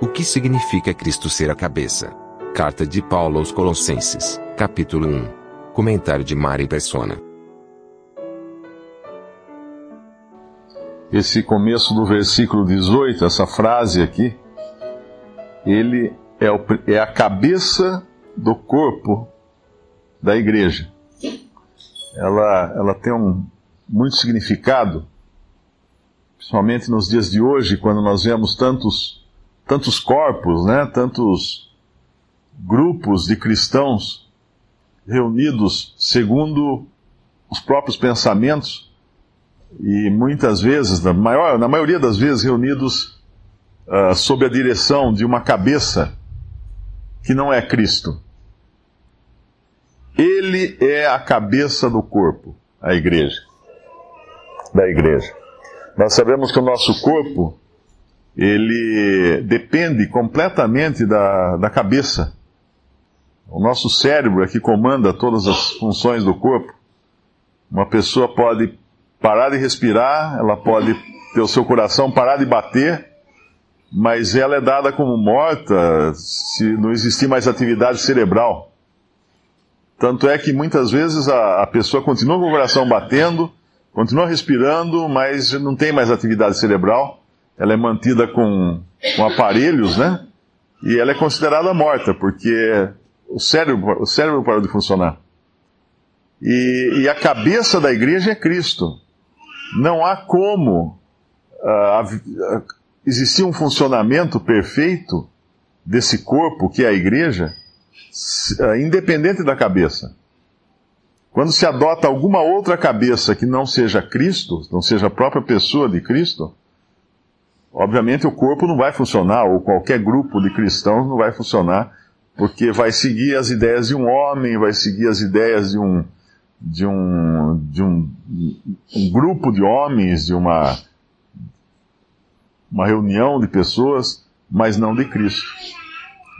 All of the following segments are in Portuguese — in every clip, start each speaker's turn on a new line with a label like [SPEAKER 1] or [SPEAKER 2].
[SPEAKER 1] O que significa Cristo ser a cabeça? Carta de Paulo aos Colossenses, capítulo 1. Comentário de Mari Persona.
[SPEAKER 2] Esse começo do versículo 18, essa frase aqui, ele é, o, é a cabeça do corpo da igreja. Ela, ela tem um muito significado, principalmente nos dias de hoje, quando nós vemos tantos tantos corpos, né, tantos grupos de cristãos reunidos segundo os próprios pensamentos e muitas vezes, na, maior, na maioria das vezes, reunidos uh, sob a direção de uma cabeça que não é Cristo. Ele é a cabeça do corpo, a igreja. Da igreja. Nós sabemos que o nosso corpo ele depende completamente da, da cabeça. O nosso cérebro é que comanda todas as funções do corpo. Uma pessoa pode parar de respirar, ela pode ter o seu coração parar de bater, mas ela é dada como morta se não existir mais atividade cerebral. Tanto é que muitas vezes a, a pessoa continua com o coração batendo, continua respirando, mas não tem mais atividade cerebral ela é mantida com, com aparelhos, né? E ela é considerada morta, porque o cérebro, o cérebro parou de funcionar. E, e a cabeça da igreja é Cristo. Não há como uh, existir um funcionamento perfeito desse corpo que é a igreja, uh, independente da cabeça. Quando se adota alguma outra cabeça que não seja Cristo, não seja a própria pessoa de Cristo, obviamente o corpo não vai funcionar, ou qualquer grupo de cristãos não vai funcionar, porque vai seguir as ideias de um homem, vai seguir as ideias de um, de um, de um, um grupo de homens, de uma, uma reunião de pessoas, mas não de Cristo.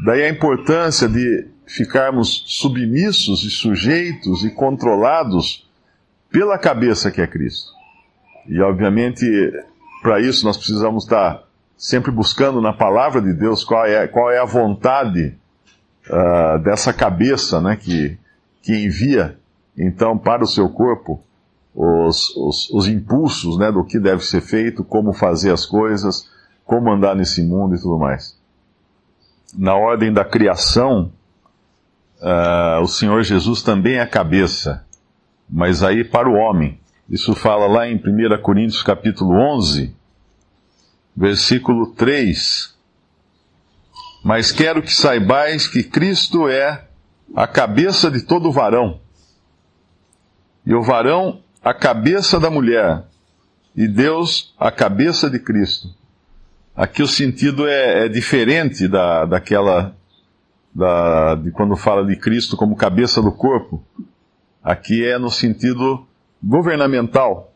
[SPEAKER 2] Daí a importância de ficarmos submissos e sujeitos e controlados pela cabeça que é Cristo. E obviamente para isso nós precisamos estar sempre buscando na palavra de Deus qual é, qual é a vontade uh, dessa cabeça né, que, que envia então para o seu corpo os, os, os impulsos né, do que deve ser feito, como fazer as coisas, como andar nesse mundo e tudo mais. Na ordem da criação, uh, o Senhor Jesus também é a cabeça, mas aí para o homem. Isso fala lá em 1 Coríntios capítulo 11, versículo 3. Mas quero que saibais que Cristo é a cabeça de todo varão, e o varão a cabeça da mulher, e Deus a cabeça de Cristo. Aqui o sentido é, é diferente da, daquela da, de quando fala de Cristo como cabeça do corpo. Aqui é no sentido governamental.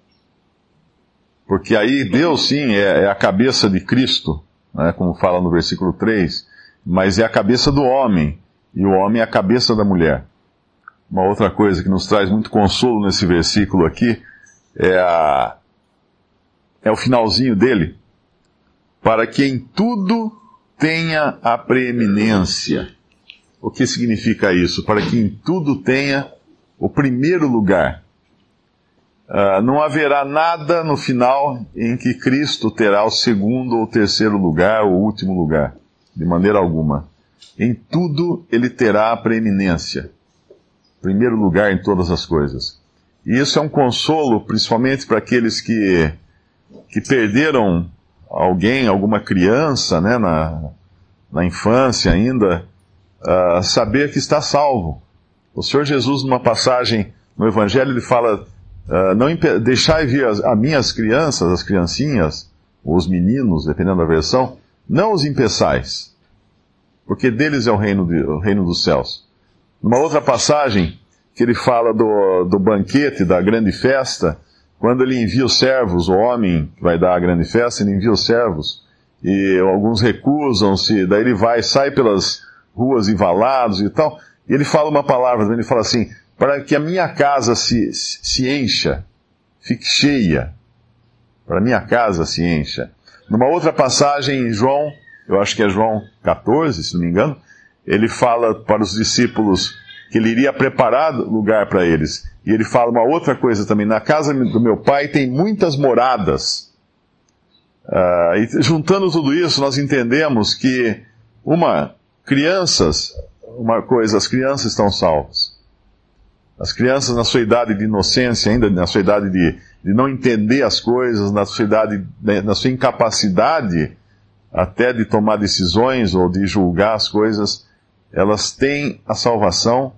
[SPEAKER 2] Porque aí Deus, sim, é, é a cabeça de Cristo, né, como fala no versículo 3, mas é a cabeça do homem, e o homem é a cabeça da mulher. Uma outra coisa que nos traz muito consolo nesse versículo aqui é, a, é o finalzinho dele. Para que em tudo tenha a preeminência. O que significa isso? Para que em tudo tenha o primeiro lugar. Uh, não haverá nada no final em que Cristo terá o segundo ou terceiro lugar, ou último lugar, de maneira alguma. Em tudo ele terá a preeminência, primeiro lugar em todas as coisas. E isso é um consolo, principalmente para aqueles que, que perderam alguém, alguma criança, né, na, na infância ainda, uh, saber que está salvo. O Senhor Jesus, numa passagem no Evangelho, ele fala Uh, não deixai vir as, as minhas crianças, as criancinhas, os meninos, dependendo da versão, não os impeçais, porque deles é o reino, de, o reino dos céus. Numa outra passagem, que ele fala do, do banquete, da grande festa, quando ele envia os servos, o homem que vai dar a grande festa, ele envia os servos, e alguns recusam-se, daí ele vai, sai pelas ruas envalados e tal, e ele fala uma palavra, ele fala assim, para que a minha casa se, se encha, fique cheia, para a minha casa se encha. Numa outra passagem em João, eu acho que é João 14, se não me engano, ele fala para os discípulos que ele iria preparar lugar para eles. E ele fala uma outra coisa também: na casa do meu pai tem muitas moradas. Uh, e juntando tudo isso, nós entendemos que, uma, crianças, uma coisa, as crianças estão salvas. As crianças, na sua idade de inocência, ainda na sua idade de, de não entender as coisas, na sua idade, né, na sua incapacidade até de tomar decisões ou de julgar as coisas, elas têm a salvação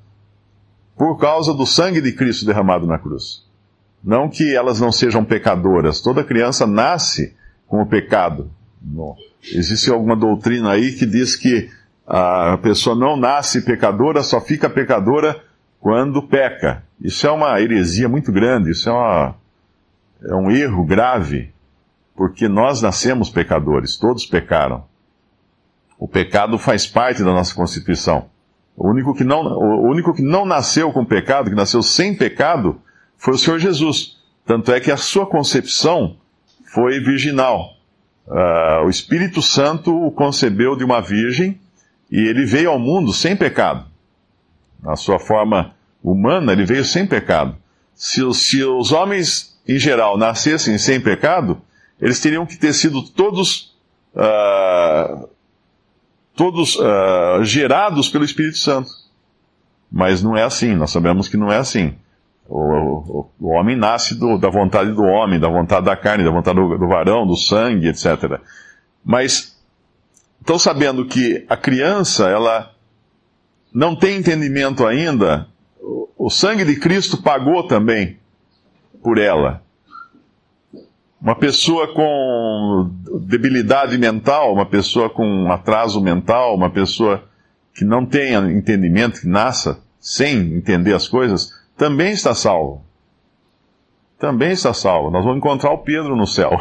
[SPEAKER 2] por causa do sangue de Cristo derramado na cruz. Não que elas não sejam pecadoras, toda criança nasce com o pecado. Não. Existe alguma doutrina aí que diz que a pessoa não nasce pecadora, só fica pecadora quando peca. Isso é uma heresia muito grande, isso é, uma, é um erro grave, porque nós nascemos pecadores, todos pecaram. O pecado faz parte da nossa constituição. O único que não, o único que não nasceu com pecado, que nasceu sem pecado, foi o Senhor Jesus. Tanto é que a sua concepção foi virginal. Uh, o Espírito Santo o concebeu de uma virgem e ele veio ao mundo sem pecado. Na sua forma humana, ele veio sem pecado. Se, se os homens, em geral, nascessem sem pecado, eles teriam que ter sido todos uh, todos uh, gerados pelo Espírito Santo. Mas não é assim, nós sabemos que não é assim. O, o, o homem nasce do, da vontade do homem, da vontade da carne, da vontade do, do varão, do sangue, etc. Mas estão sabendo que a criança, ela não tem entendimento ainda, o, sangue de Cristo pagou também por ela. Uma pessoa com debilidade mental, uma pessoa com atraso mental, uma pessoa que não tenha entendimento, que nasça sem entender as coisas, também está salvo. Também está salvo. Nós vamos encontrar o Pedro no céu.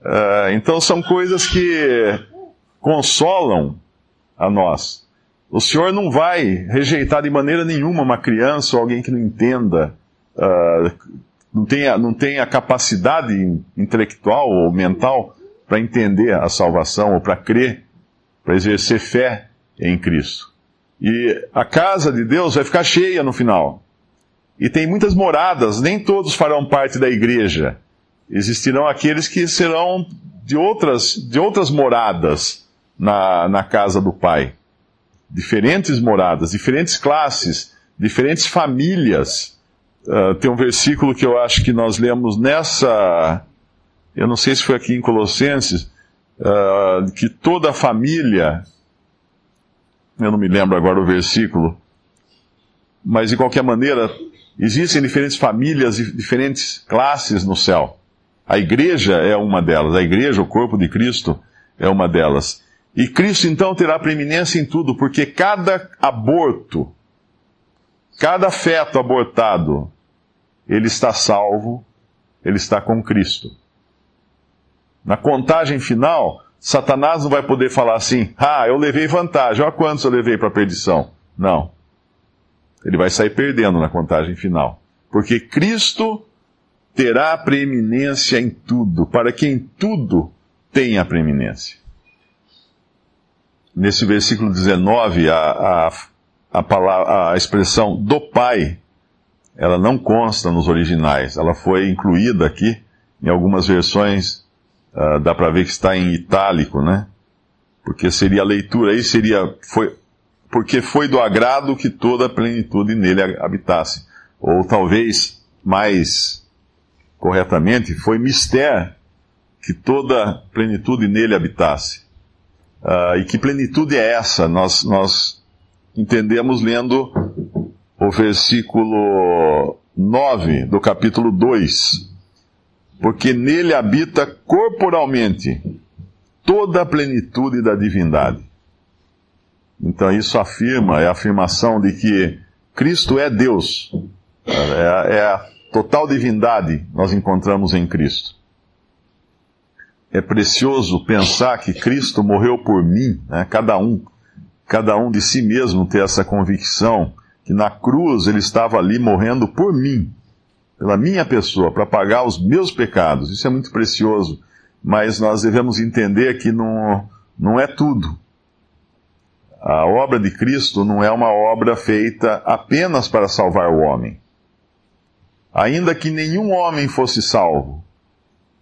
[SPEAKER 2] uh, então são coisas que consolam a nós. O Senhor não vai rejeitar de maneira nenhuma uma criança ou alguém que não entenda uh, não tem a, não tem a capacidade intelectual ou mental para entender a salvação ou para crer, para exercer fé em Cristo. E a casa de Deus vai ficar cheia no final. E tem muitas moradas, nem todos farão parte da igreja. Existirão aqueles que serão de outras, de outras moradas na, na casa do Pai. Diferentes moradas, diferentes classes, diferentes famílias Uh, tem um versículo que eu acho que nós lemos nessa. Eu não sei se foi aqui em Colossenses, uh, que toda a família. Eu não me lembro agora o versículo. Mas de qualquer maneira, existem diferentes famílias e diferentes classes no céu. A igreja é uma delas. A igreja, o corpo de Cristo, é uma delas. E Cristo então terá preeminência em tudo, porque cada aborto, cada feto abortado, ele está salvo, ele está com Cristo. Na contagem final, Satanás não vai poder falar assim: ah, eu levei vantagem, olha quantos eu levei para a perdição. Não. Ele vai sair perdendo na contagem final. Porque Cristo terá preeminência em tudo, para que em tudo tenha preeminência. Nesse versículo 19, a, a, a, palavra, a expressão do Pai ela não consta nos originais. Ela foi incluída aqui em algumas versões. Uh, dá para ver que está em itálico, né? Porque seria a leitura aí seria foi porque foi do agrado que toda a plenitude nele habitasse. Ou talvez mais corretamente, foi mister que toda a plenitude nele habitasse. Uh, e que plenitude é essa? Nós, nós entendemos lendo o versículo 9 do capítulo 2. Porque nele habita corporalmente toda a plenitude da divindade. Então isso afirma, é a afirmação de que Cristo é Deus. É, é a total divindade nós encontramos em Cristo. É precioso pensar que Cristo morreu por mim, né? cada um, cada um de si mesmo ter essa convicção que na cruz ele estava ali morrendo por mim, pela minha pessoa, para pagar os meus pecados. Isso é muito precioso, mas nós devemos entender que no, não é tudo. A obra de Cristo não é uma obra feita apenas para salvar o homem. Ainda que nenhum homem fosse salvo,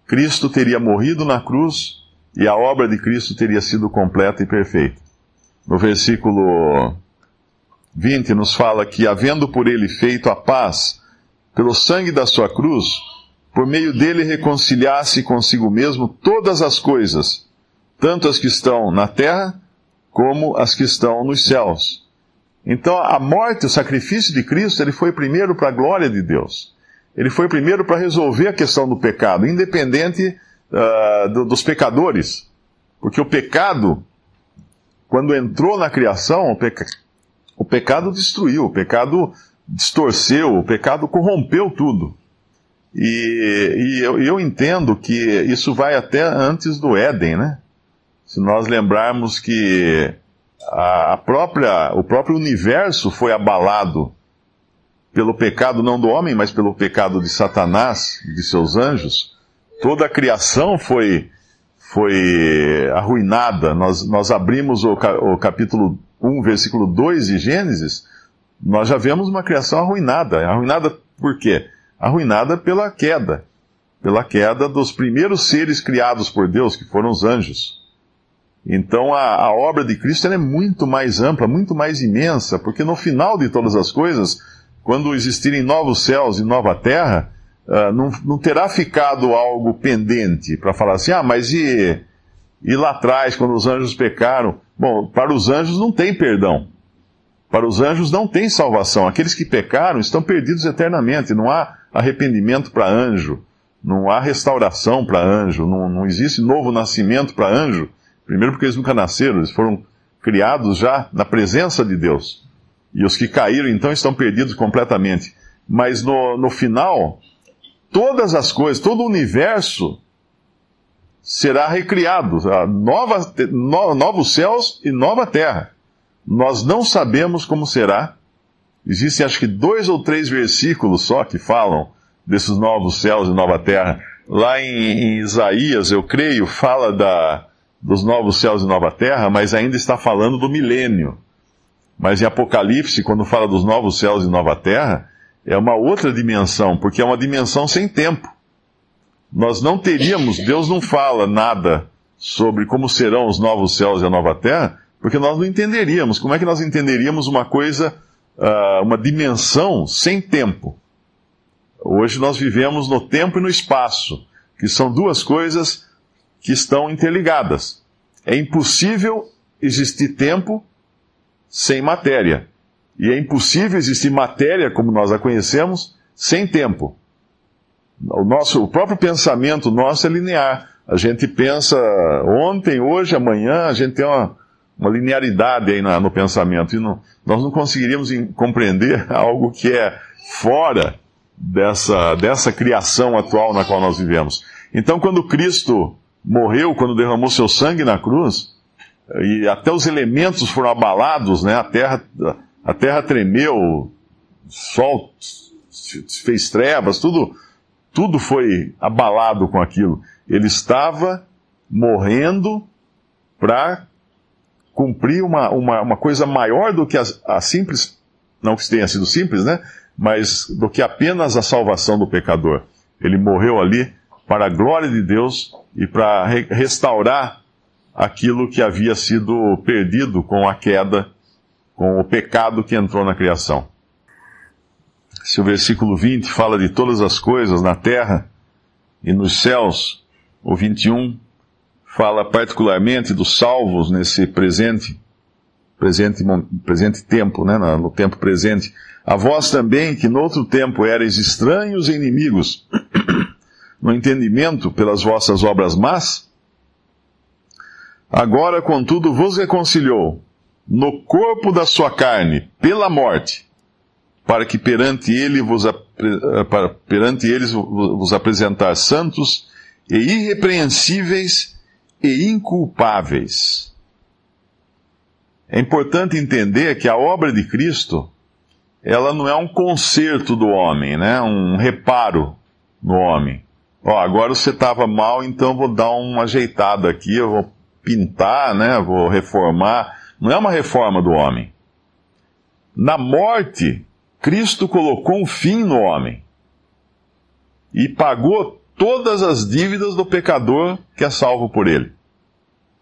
[SPEAKER 2] Cristo teria morrido na cruz e a obra de Cristo teria sido completa e perfeita. No versículo 20 nos fala que, havendo por ele feito a paz pelo sangue da sua cruz, por meio dele reconciliasse consigo mesmo todas as coisas, tanto as que estão na terra como as que estão nos céus. Então, a morte, o sacrifício de Cristo, ele foi primeiro para a glória de Deus. Ele foi primeiro para resolver a questão do pecado, independente uh, do, dos pecadores. Porque o pecado, quando entrou na criação, o, peca... o pecado destruiu, o pecado distorceu, o pecado corrompeu tudo. E, e eu, eu, entendo que isso vai até antes do Éden, né? Se nós lembrarmos que a própria, o próprio universo foi abalado pelo pecado não do homem, mas pelo pecado de Satanás, de seus anjos, toda a criação foi, foi arruinada. Nós, nós abrimos o, o capítulo 1, versículo 2 de Gênesis, nós já vemos uma criação arruinada. Arruinada por quê? arruinada pela queda, pela queda dos primeiros seres criados por Deus, que foram os anjos. Então a, a obra de Cristo é muito mais ampla, muito mais imensa, porque no final de todas as coisas, quando existirem novos céus e nova terra, uh, não, não, terá ficado algo pendente para falar assim, ah, mas e, e lá atrás, quando os anjos pecaram? Bom, para os anjos não tem perdão. Para os anjos não tem salvação. Aqueles que pecaram estão perdidos eternamente. Não há arrependimento para anjo. Não há restauração para anjo. Não, não existe novo nascimento para anjo. Primeiro, porque eles nunca nasceram. Eles foram criados já na presença de Deus. E os que caíram, então, estão perdidos completamente. Mas no, no final, todas as coisas, todo o universo será recriado. Nova, no, novos céus e nova terra. Nós não sabemos como será. Existem acho que dois ou três versículos só que falam desses novos céus e nova terra. Lá em, em Isaías, eu creio, fala da, dos novos céus e nova terra, mas ainda está falando do milênio. Mas em Apocalipse, quando fala dos novos céus e nova terra, é uma outra dimensão, porque é uma dimensão sem tempo. Nós não teríamos, Deus não fala nada sobre como serão os novos céus e a nova terra, porque nós não entenderíamos. Como é que nós entenderíamos uma coisa, uh, uma dimensão sem tempo? Hoje nós vivemos no tempo e no espaço, que são duas coisas que estão interligadas. É impossível existir tempo sem matéria. E é impossível existir matéria, como nós a conhecemos, sem tempo. O, nosso, o próprio pensamento nosso é linear. A gente pensa ontem, hoje, amanhã, a gente tem uma, uma linearidade aí no pensamento. E não, nós não conseguiríamos compreender algo que é fora dessa, dessa criação atual na qual nós vivemos. Então, quando Cristo morreu, quando derramou seu sangue na cruz, e até os elementos foram abalados, né? a, terra, a terra tremeu, o sol fez trevas, tudo, tudo foi abalado com aquilo. Ele estava morrendo para cumprir uma, uma, uma coisa maior do que a, a simples, não que tenha sido simples, né? Mas do que apenas a salvação do pecador. Ele morreu ali para a glória de Deus e para re restaurar aquilo que havia sido perdido com a queda, com o pecado que entrou na criação. Se o versículo 20 fala de todas as coisas na terra e nos céus, o 21 fala particularmente dos salvos nesse presente, presente, presente tempo, né, no tempo presente. A vós também, que no outro tempo erais estranhos e inimigos, no entendimento pelas vossas obras más, agora, contudo, vos reconciliou no corpo da sua carne, pela morte, para que perante ele vos, para, perante eles vos apresentar santos e irrepreensíveis e inculpáveis. É importante entender que a obra de Cristo, ela não é um conserto do homem, né? Um reparo no homem. Ó, agora você estava mal, então vou dar uma ajeitada aqui, eu vou pintar, né? Vou reformar. Não é uma reforma do homem. Na morte, Cristo colocou um fim no homem e pagou todas as dívidas do pecador que é salvo por ele.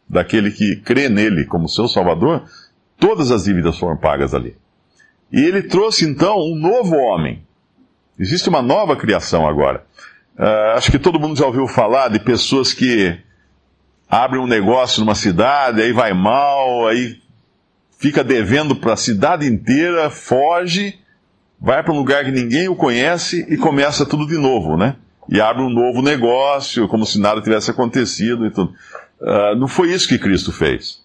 [SPEAKER 2] Daquele que crê nele como seu Salvador, todas as dívidas foram pagas ali. E ele trouxe então um novo homem. Existe uma nova criação agora. Uh, acho que todo mundo já ouviu falar de pessoas que abrem um negócio numa cidade, aí vai mal, aí fica devendo para a cidade inteira, foge, vai para um lugar que ninguém o conhece e começa tudo de novo, né? E abre um novo negócio, como se nada tivesse acontecido e tudo. Uh, não foi isso que Cristo fez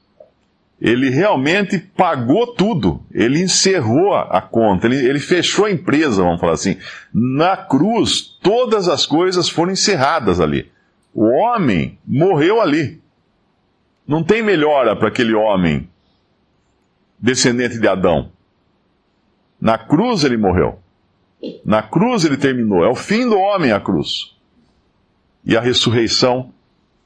[SPEAKER 2] ele realmente pagou tudo. Ele encerrou a conta, ele, ele, fechou a empresa, vamos falar assim. Na cruz, todas as coisas foram encerradas ali. O homem morreu ali. Não tem melhora para aquele homem descendente de Adão. Na cruz ele morreu. Na cruz ele terminou. É o fim do homem a cruz. E a ressurreição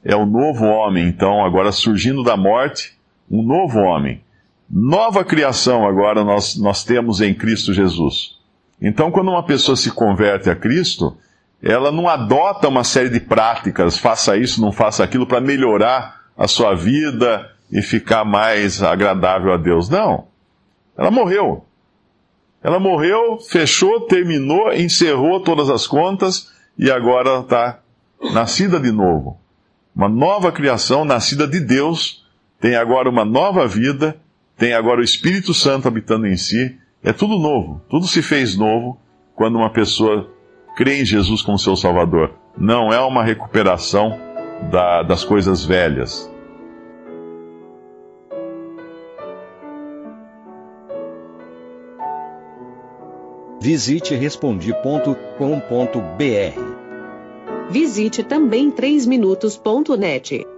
[SPEAKER 2] é o novo homem, então, agora surgindo da morte um novo homem. Nova criação agora nós, nós temos em Cristo Jesus. Então, quando uma pessoa se converte a Cristo, ela não adota uma série de práticas, faça isso, não faça aquilo, para melhorar a sua vida e ficar mais agradável a Deus. Não. Ela morreu. Ela morreu, fechou, terminou, encerrou todas as contas e agora está nascida de novo. Uma nova criação nascida de Deus tem agora uma nova vida, tem agora o Espírito Santo habitando em si. É tudo novo, tudo se fez novo quando uma pessoa crê em Jesus como seu Salvador. Não é uma recuperação da, das coisas velhas.
[SPEAKER 3] Visite respondi.com.br.
[SPEAKER 4] Visite também 3minutos.net.